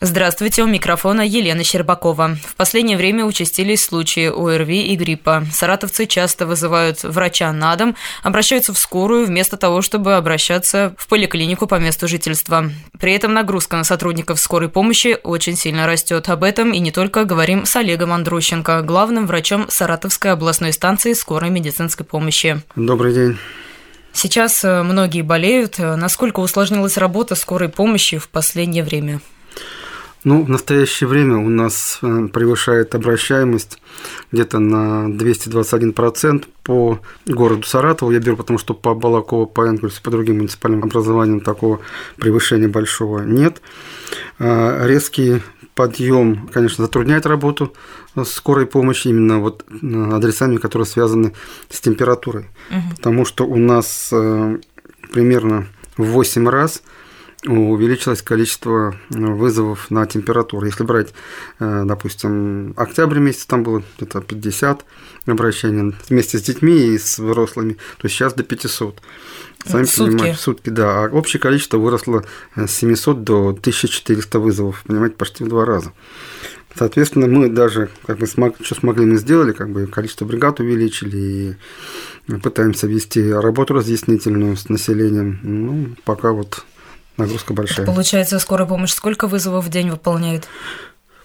Здравствуйте, у микрофона Елена Щербакова. В последнее время участились случаи ОРВИ и гриппа. Саратовцы часто вызывают врача на дом, обращаются в скорую вместо того, чтобы обращаться в поликлинику по месту жительства. При этом нагрузка на сотрудников скорой помощи очень сильно растет. Об этом и не только говорим с Олегом Андрущенко, главным врачом Саратовской областной станции скорой медицинской помощи. Добрый день. Сейчас э, многие болеют. Насколько усложнилась работа скорой помощи в последнее время? Ну, в настоящее время у нас э, превышает обращаемость где-то на 221% по городу Саратову. Я беру, потому что по Балаково, по Энгельсу, по другим муниципальным образованиям такого превышения большого нет. А, резкий подъем, конечно, затрудняет работу скорой помощи именно вот э, адресами, которые связаны с температурой. Угу. Потому что у нас э, примерно в 8 раз – увеличилось количество э, вызовов на температуру. Если брать, э, допустим, октябрь месяц, там было где-то 50 обращений вместе с детьми и с взрослыми, то сейчас до 500. Сами сутки. понимаете, сутки, да. А общее количество выросло э, с 700 до 1400 вызовов, понимаете, почти в два раза. Соответственно, мы даже, как бы, смог, что смогли, мы сделали, как бы, количество бригад увеличили и пытаемся вести работу разъяснительную с населением. Ну, пока вот нагрузка большая. Это получается, скорая помощь сколько вызовов в день выполняет?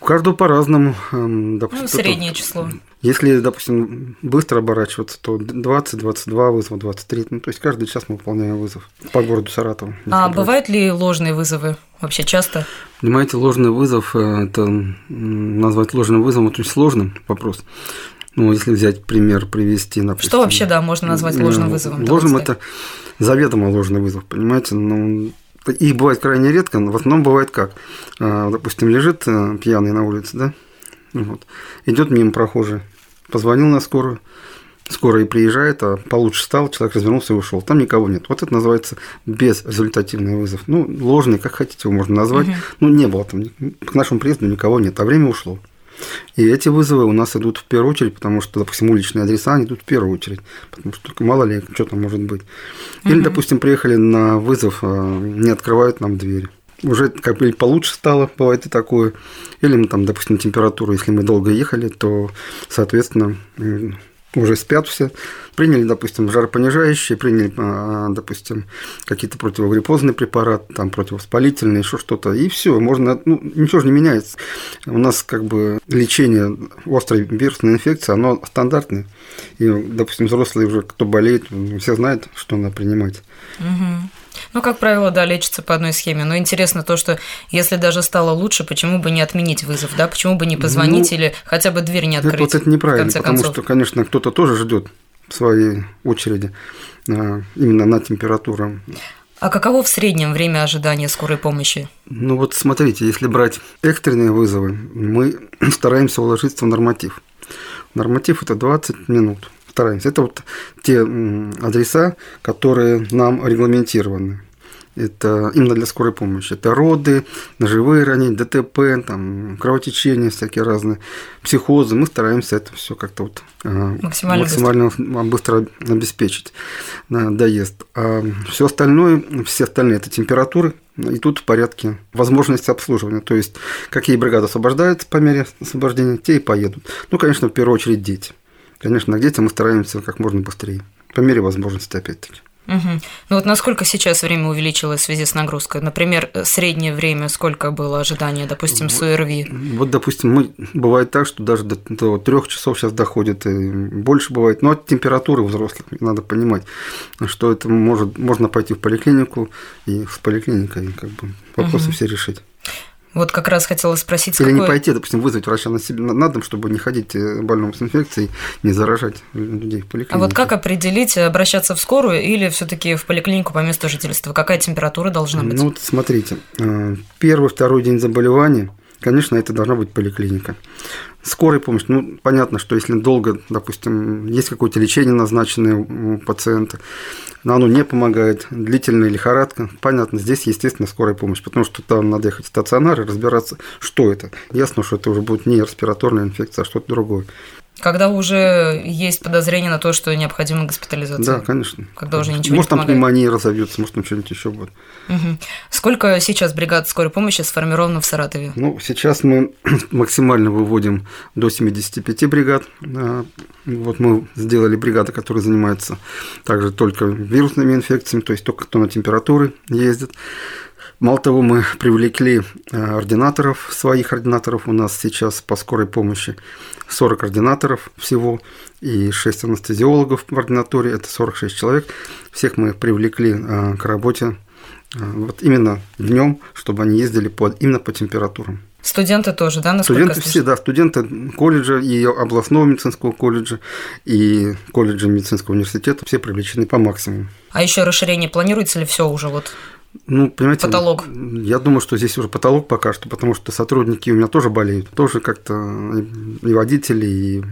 У каждого по-разному. Эм, допустим, ну, среднее число. Если, допустим, быстро оборачиваться, то 20, 22 вызова, 23. Ну, то есть каждый час мы выполняем вызов по городу Саратову. А брать. бывают ли ложные вызовы вообще часто? Понимаете, ложный вызов, э, это назвать ложным вызовом очень сложный вопрос. Ну, если взять пример, привести, например. Что вообще, да, можно назвать ложным вызовом? Ложным – это заведомо ложный вызов, понимаете? Ну, и бывает крайне редко, но в основном бывает как. А, допустим, лежит э, пьяный на улице, да, вот. идет мимо прохожий, позвонил на скорую, скорая приезжает, а получше стал, человек развернулся и ушел. Там никого нет. Вот это называется безрезультативный вызов. Ну, ложный, как хотите его можно назвать. Угу. Ну, не было там, к нашему приезду никого нет, а время ушло. И эти вызовы у нас идут в первую очередь, потому что, допустим, уличные адреса они идут в первую очередь, потому что мало ли что там может быть. Или, угу. допустим, приехали на вызов, а, не открывают нам дверь уже как бы получше стало, бывает и такое. Или, мы там, допустим, температуру, если мы долго ехали, то, соответственно, уже спят все, приняли, допустим, жаропонижающие, приняли, а, допустим, какие-то противогриппозные препараты, там, противовоспалительные, еще что-то, и все, можно, ну, ничего же не меняется. У нас как бы лечение острой вирусной инфекции, оно стандартное. И, допустим, взрослые уже, кто болеет, все знают, что надо принимать. Угу. Ну, как правило, да, лечится по одной схеме. Но интересно то, что если даже стало лучше, почему бы не отменить вызов, да? Почему бы не позвонить ну, или хотя бы дверь не открыть? Это, вот это неправильно, потому концов? что, конечно, кто-то тоже ждет в своей очереди а, именно на температуру. А каково в среднем время ожидания скорой помощи? Ну вот смотрите, если брать экстренные вызовы, мы стараемся уложиться в норматив. Норматив – это 20 минут стараемся. Это вот те адреса, которые нам регламентированы. Это именно для скорой помощи. Это роды, ножевые ранения, ДТП, там, кровотечения всякие разные, психозы. Мы стараемся это все как-то вот а, максимально, максимально быстро. быстро обеспечить на доезд. А все остальное, все остальные это температуры, и тут в порядке возможности обслуживания. То есть, какие бригады освобождаются по мере освобождения, те и поедут. Ну, конечно, в первую очередь дети. Конечно, к детям мы стараемся как можно быстрее, по мере возможности, опять-таки. Угу. Ну вот насколько сейчас время увеличилось в связи с нагрузкой? Например, среднее время сколько было ожидания, допустим, с ОРВИ? Вот, допустим, мы, бывает так, что даже до, до трех часов сейчас доходит, и больше бывает. Но от температуры взрослых надо понимать, что это может, можно пойти в поликлинику и с поликлиникой как бы вопросы угу. все решить. Вот как раз хотела спросить, Или какой... не пойти, допустим, вызвать врача на, себе, на дом, чтобы не ходить э, больному с инфекцией, не заражать людей в поликлинике. А вот как определить, обращаться в скорую или все таки в поликлинику по месту жительства? Какая температура должна быть? Ну, вот смотрите, э, первый, второй день заболевания, конечно, это должна быть поликлиника. Скорая помощь, ну, понятно, что если долго, допустим, есть какое-то лечение назначенное у пациента, но оно не помогает, длительная лихорадка, понятно, здесь, естественно, скорая помощь, потому что там надо ехать в стационар и разбираться, что это. Ясно, что это уже будет не респираторная инфекция, а что-то другое. Когда уже есть подозрение на то, что необходима госпитализация? Да, конечно. Когда уже ничего может, не там помогает. пневмония разовьется, может, там что-нибудь еще будет. Мгм. Сколько сейчас бригад скорой помощи сформировано в Саратове? Ну, сейчас мы максимально выводим до 75 бригад. Вот мы сделали бригады, которые занимаются также только вирусными инфекциями, то есть только кто на температуры ездит. Мало того, мы привлекли а, ординаторов, своих ординаторов у нас сейчас по скорой помощи 40 ординаторов всего и 6 анестезиологов в ординатуре, это 46 человек. Всех мы привлекли а, к работе а, вот именно днем, чтобы они ездили по, именно по температурам. Студенты тоже, да, насколько Студенты все, да, студенты колледжа и областного медицинского колледжа и колледжа медицинского университета все привлечены по максимуму. А еще расширение планируется ли все уже вот? Ну, понимаете, Потолок. Я думаю, что здесь уже потолок пока что, потому что сотрудники у меня тоже болеют, тоже как-то и водители, и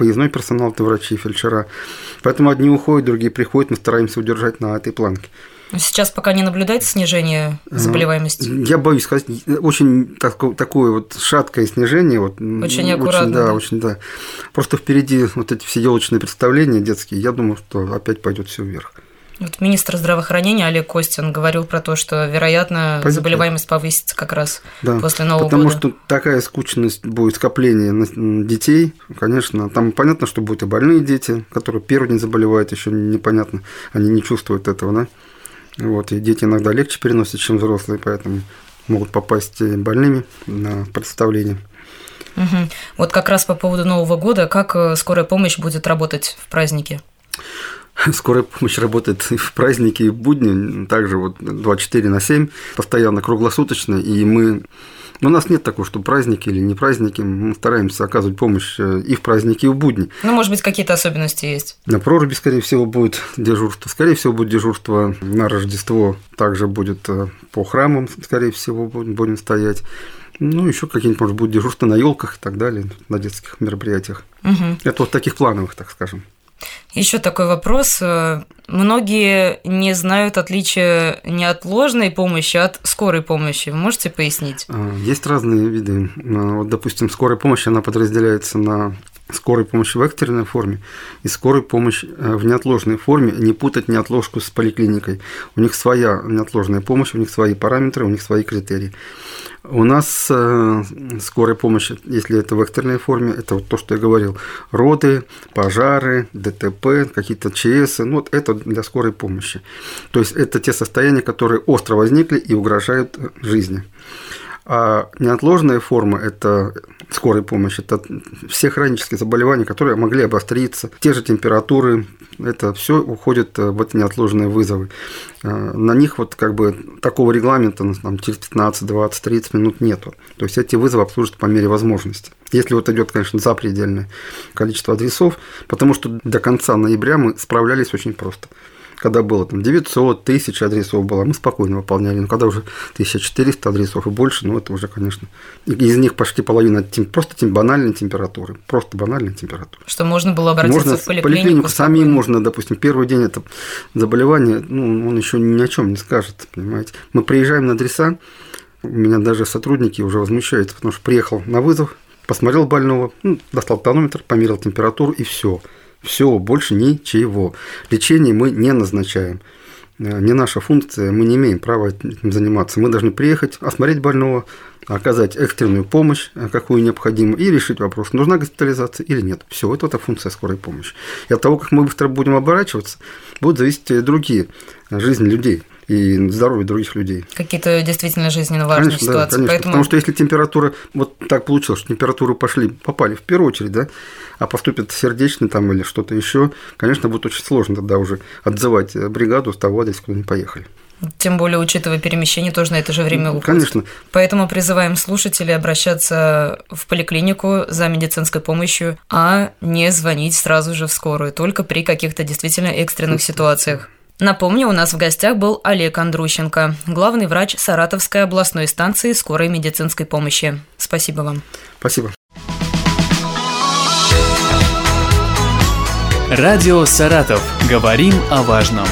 выездной персонал, это врачи, фельдшера. Поэтому одни уходят, другие приходят, мы стараемся удержать на этой планке. Сейчас пока не наблюдается снижение заболеваемости? Я боюсь сказать, очень тако- такое вот шаткое снижение. Вот, Очень неаккуратно, да, да. очень, да. Просто впереди вот эти все елочные представления детские, я думаю, что опять пойдет все вверх. Вот министр здравоохранения Олег Костин говорил про то, что, вероятно, Пойдет заболеваемость повысится как раз Да. после Нового Потому года. что такая скучность будет скопление детей, конечно. Там понятно, что будут и больные дети, которые первый день заболевают, еще непонятно, они не чувствуют этого, да. Вот, и дети иногда легче переносят, чем взрослые, поэтому могут попасть больными на представление. Мгм. Вот как раз по поводу Нового года, как э, скорая помощь будет работать в празднике? Скорая помощь работает и в праздники, и в будни, также вот 24 на 7, постоянно, круглосуточно, и мы... ну, У нас нет такого, что праздники или не праздники, мы стараемся оказывать помощь э, и в праздники, и в будни. Ну, может быть, какие-то особенности есть? На проруби, скорее всего, будет дежурство. Скорее всего, будет дежурство на Рождество. Также будет э, по храмам, скорее всего, будем стоять. Ну, еще какие-нибудь, может, будет дежурство на елках и так далее, на детских мероприятиях. Мгм. Это вот таких плановых, так скажем. Еще такой вопрос. Э, Многие не знают отличия неотложной помощи от скорой помощи. Вы можете пояснить? А, Есть разные виды. А, Вот, допустим, скорая помощь, она подразделяется на скорой помощи в экстренной форме и скорой помощь э, в неотложной форме. Не путать неотложку с поликлиникой. У них своя неотложная помощь, у них свои параметры, у них свои критерии. У нас э, скорая помощь, если это в экстренной форме, это вот то, что я говорил. Роды, пожары, ДТП, какие-то ЧС, ну вот это для скорой помощи. То есть это те состояния, которые остро возникли и угрожают э, жизни. А неотложная форма – это скорой помощи, это все хронические заболевания, которые могли обостриться, те же температуры, это все уходит э, в эти неотложные вызовы. Э, На них вот как бы такого регламента ну, там, через 15, 20, 30 минут нету. То есть эти вызовы обслужат по мере возможности. Если вот идет, конечно, запредельное количество адресов, потому что до конца ноября мы справлялись очень просто когда было там 900, 1000 адресов было, мы спокойно выполняли. Но когда уже 1400 адресов и больше, ну это уже, конечно, из них почти половина тем- просто тем банальной температуры, просто банальной температуры. Что можно было обратиться можно в поликлинику? поликлинику сами можно, допустим, первый день это заболевание, ну, он еще ни о чем не скажет, понимаете. Мы приезжаем на адреса, у меня даже сотрудники уже возмущаются, потому что приехал на вызов, посмотрел больного, ну, достал тонометр, померил температуру и все. Все, больше ничего. Лечение мы не назначаем. Э, Не наша функция, мы не имеем права этим заниматься. Мы должны приехать, осмотреть больного, оказать экстренную помощь, э, какую необходимо, и решить вопрос, нужна госпитализация или нет. Все, это, это функция скорой помощи. И от того, как мы быстро будем оборачиваться, будут зависеть другие э, жизни людей и здоровье других людей. Какие-то действительно жизненно важные Конечно, да, ситуации. конечно. Поэтому Потому что если температура, вот так получилось, что температуры пошли, попали в первую очередь, да, а поступит сердечный там или что-то еще, конечно, будет очень сложно тогда уже отзывать э, бригаду с того адреса, куда они поехали. Тем более, учитывая перемещение, тоже на это же время уходит. Конечно. Поэтому призываем слушателей обращаться в поликлинику за медицинской помощью, а не звонить сразу же в скорую, только при каких-то действительно экстренных ситуациях. Напомню, у нас в гостях был Олег Андрущенко, главный врач Саратовской областной станции скорой медицинской помощи. Спасибо вам. Спасибо. Радио «Саратов». Говорим о важном.